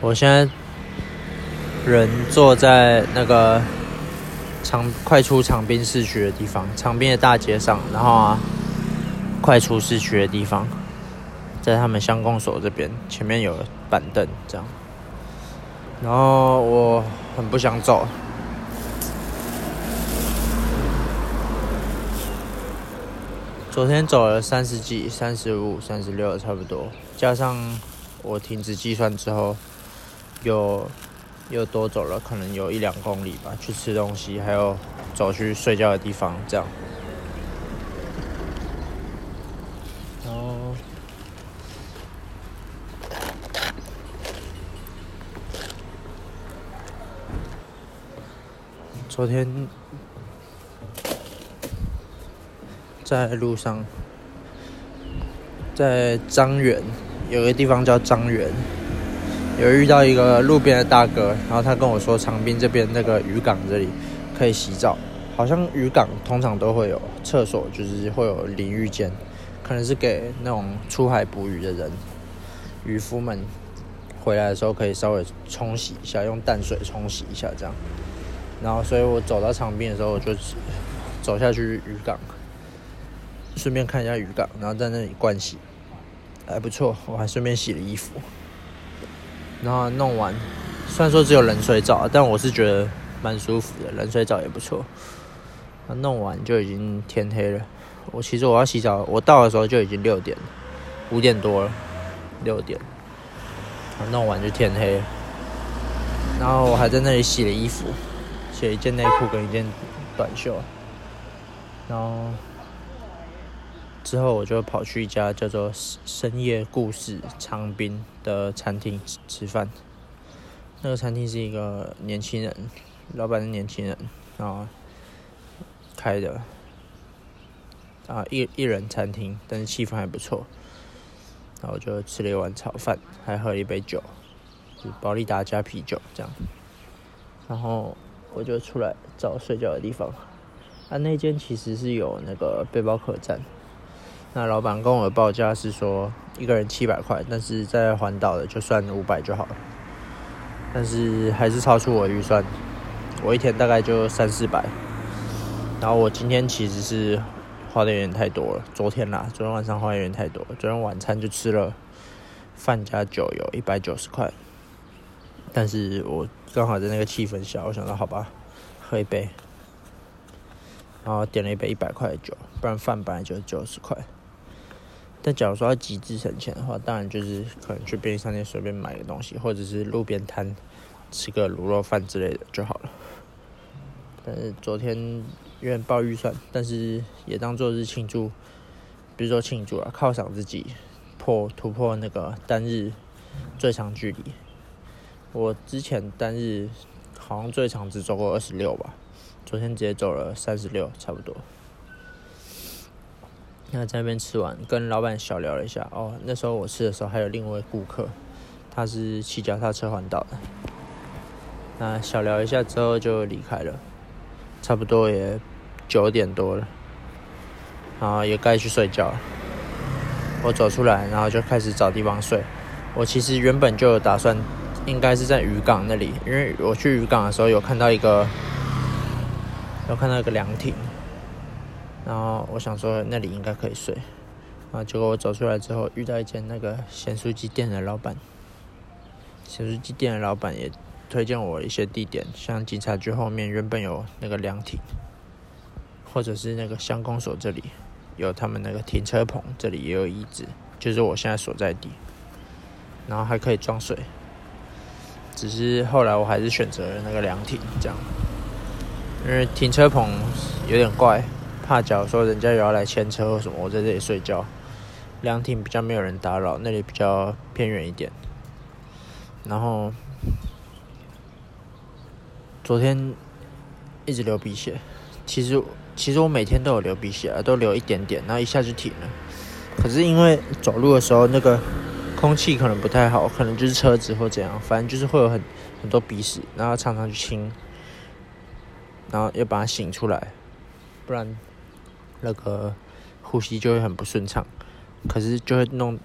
我现在人坐在那个长快出长滨市区的地方，长滨的大街上，然后啊，快出市区的地方，在他们乡公所这边，前面有板凳这样，然后我很不想走。昨天走了三十几、三十五、三十六，差不多，加上我停止计算之后，又又多走了，可能有一两公里吧，去吃东西，还有走去睡觉的地方，这样。然后昨天在路上，在张园有个地方叫张园，有遇到一个路边的大哥，然后他跟我说，长滨这边那个渔港这里可以洗澡，好像渔港通常都会有厕所，就是会有淋浴间，可能是给那种出海捕鱼的人，渔夫们回来的时候可以稍微冲洗一下，用淡水冲洗一下这样。然后，所以我走到长滨的时候，我就走下去渔港，顺便看一下渔港，然后在那里灌洗，还不错。我还顺便洗了衣服，然后弄完，虽然说只有冷水澡，但我是觉得蛮舒服的，冷水澡也不错。弄完就已经天黑了。我其实我要洗澡，我到的时候就已经六点，五点多了，六点。弄完就天黑了，然后我还在那里洗了衣服。洗了一件内裤跟一件短袖，然后之后我就跑去一家叫做“深夜故事长滨”的餐厅吃饭。那个餐厅是一个年轻人，老板是年轻人，然后开的啊一一人餐厅，但是气氛还不错。然后我就吃了一碗炒饭，还喝了一杯酒，是保利达加啤酒这样，然后。我就出来找睡觉的地方，啊，那间其实是有那个背包客栈，那老板跟我的报价是说一个人七百块，但是在环岛的就算五百就好了，但是还是超出我预算，我一天大概就三四百，然后我今天其实是花的有点太多了，昨天啦，昨天晚上花的有点太多，昨天晚餐就吃了饭加酒有一百九十块。但是我刚好在那个气氛下，我想到好吧，喝一杯，然后点了一杯一百块的酒，不然饭本来就九十块。但假如说要极致省钱的话，当然就是可能去便利商店随便买个东西，或者是路边摊吃个卤肉饭之类的就好了。但是昨天有点爆预算，但是也当做是庆祝，比如说庆祝啊，犒赏自己破突破那个单日最长距离。我之前单日好像最长只走过二十六吧，昨天直接走了三十六，差不多。那在那边吃完，跟老板小聊了一下。哦，那时候我吃的时候还有另一位顾客，他是骑脚踏车环岛的。那小聊一下之后就离开了，差不多也九点多了，然后也该去睡觉了。我走出来，然后就开始找地方睡。我其实原本就有打算。应该是在渔港那里，因为我去渔港的时候有看到一个，有看到一个凉亭，然后我想说那里应该可以睡，然后结果我走出来之后遇到一间那个咸酥鸡店的老板，咸酥鸡店的老板也推荐我一些地点，像警察局后面原本有那个凉亭，或者是那个乡公所这里有他们那个停车棚，这里也有椅子，就是我现在所在地，然后还可以装水。只是后来我还是选择了那个凉亭，这样，因为停车棚有点怪，怕假如说人家有要来牵车或什么，我在这里睡觉。凉亭比较没有人打扰，那里比较偏远一点。然后昨天一直流鼻血，其实其实我每天都有流鼻血啊，都流一点点，然后一下就停了。可是因为走路的时候那个。空气可能不太好，可能就是车子或怎样，反正就是会有很很多鼻屎，然后常常去清，然后要把它醒出来，不然那个呼吸就会很不顺畅。可是就会弄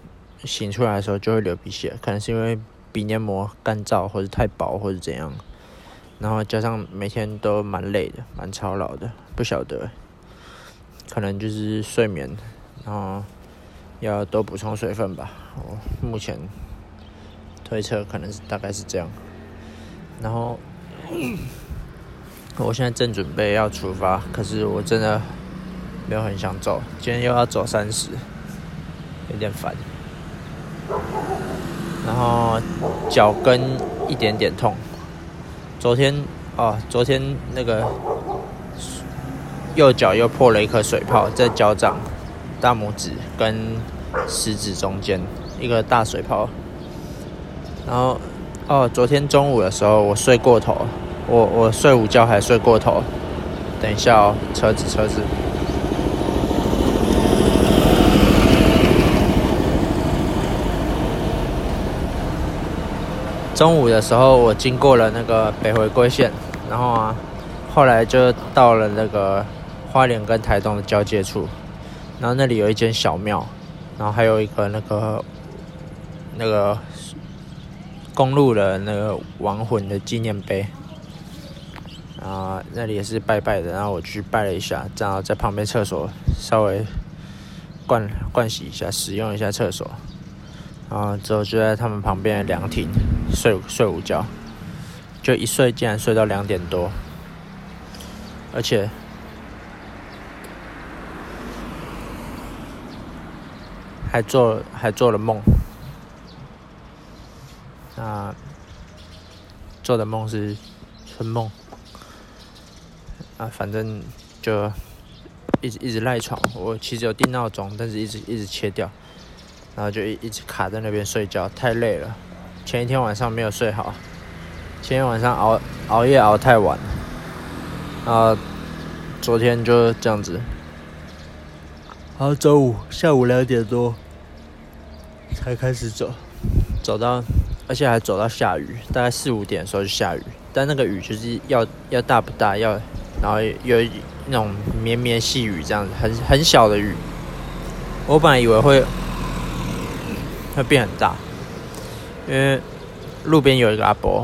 醒出来的时候就会流鼻血，可能是因为鼻黏膜干燥或者太薄或者怎样，然后加上每天都蛮累的，蛮操劳的，不晓得，可能就是睡眠，然后要多补充水分吧。我目前推测可能是大概是这样，然后我现在正准备要出发，可是我真的没有很想走，今天又要走三十，有点烦。然后脚跟一点点痛，昨天哦，昨天那个右脚又破了一颗水泡，在脚掌大拇指跟食指中间一个大水泡。然后哦，昨天中午的时候我睡过头，我我睡午觉还睡过头。等一下哦，车子车子。中午的时候，我经过了那个北回归线，然后啊，后来就到了那个花莲跟台东的交界处，然后那里有一间小庙，然后还有一个那个那个公路的那个亡魂的纪念碑，啊，那里也是拜拜的，然后我去拜了一下，然后在旁边厕所稍微灌灌洗一下，使用一下厕所。然后之后就在他们旁边的凉亭。睡睡午觉，就一睡竟然睡到两点多，而且还做还做了梦，那做的梦是春梦，啊，反正就一直一直赖床，我其实有定闹钟，但是一直一直切掉。然后就一一直卡在那边睡觉，太累了。前一天晚上没有睡好，前天晚上熬熬夜熬太晚，然后昨天就这样子。然后周五下午两点多才开始走，走到而且还走到下雨，大概四五点的时候就下雨，但那个雨就是要要大不大，要然后有那种绵绵细雨这样子，很很小的雨。我本来以为会。会变很大，因为路边有一个阿伯，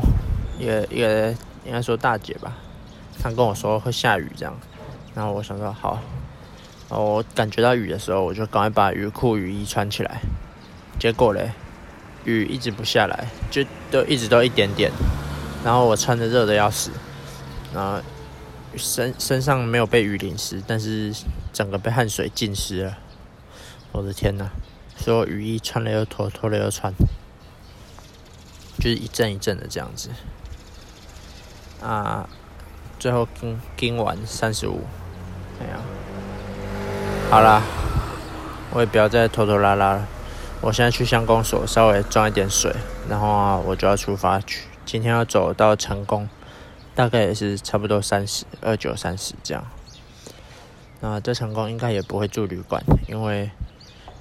一个一个应该说大姐吧，她跟我说会下雨这样，然后我想说好，我感觉到雨的时候，我就赶快把雨裤雨衣穿起来，结果嘞，雨一直不下来，就都一直都一点点，然后我穿的热的要死，然后身身上没有被雨淋湿，但是整个被汗水浸湿了，我的天呐！所有雨衣穿了又脱，脱了又穿，就是一阵一阵的这样子。啊，最后跟跟完三十五，哎呀，好啦，我也不要再拖拖拉拉了。我现在去乡公所稍微装一点水，然后，我就要出发去。今天要走到成功，大概也是差不多三十二九三十这样。那在成功应该也不会住旅馆，因为。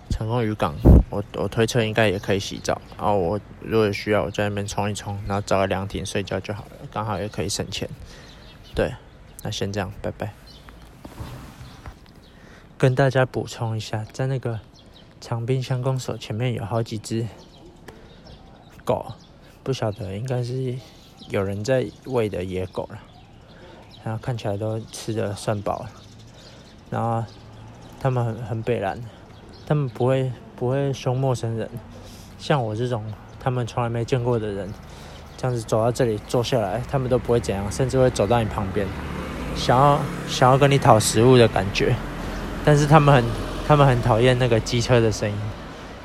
成功渔港，我我推测应该也可以洗澡。然后我如果有需要，我在那边冲一冲，然后找个凉亭睡觉就好了，刚好也可以省钱。对，那先这样，拜拜。跟大家补充一下，在那个长滨乡公所前面有好几只狗，不晓得应该是有人在喂的野狗了，然后看起来都吃的算饱了，然后他们很很北蓝。他们不会不会凶陌生人，像我这种他们从来没见过的人，这样子走到这里坐下来，他们都不会怎样，甚至会走到你旁边，想要想要跟你讨食物的感觉。但是他们很他们很讨厌那个机车的声音。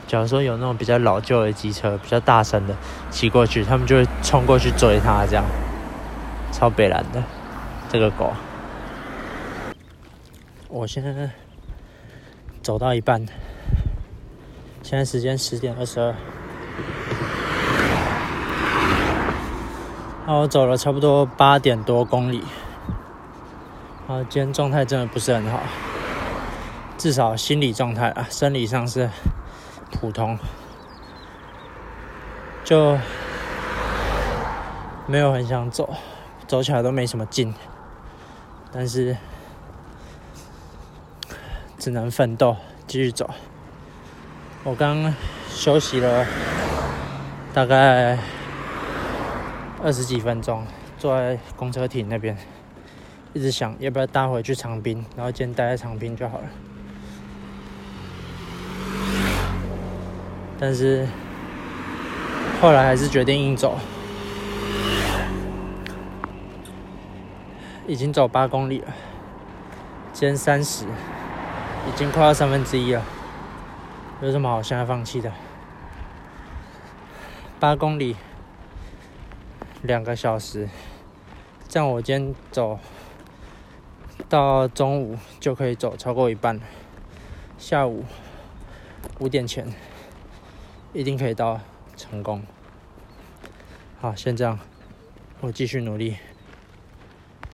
假如说有那种比较老旧的机车，比较大声的骑过去，他们就会冲过去追它，这样超北蓝的这个狗。我现在走到一半。现在时间十点二十二，那我走了差不多八点多公里，啊，今天状态真的不是很好，至少心理状态啊，生理上是普通，就没有很想走，走起来都没什么劲，但是只能奋斗继续走。我刚休息了大概二十几分钟，坐在公车亭那边，一直想要不要搭回去长滨，然后今天待在长滨就好了。但是后来还是决定硬走，已经走八公里了，今天三十，已经快要三分之一了，有什么好现在放弃的？八公里，两个小时，这样我今天走到中午就可以走超过一半了。下午五点前一定可以到成功。好，先这样，我继续努力。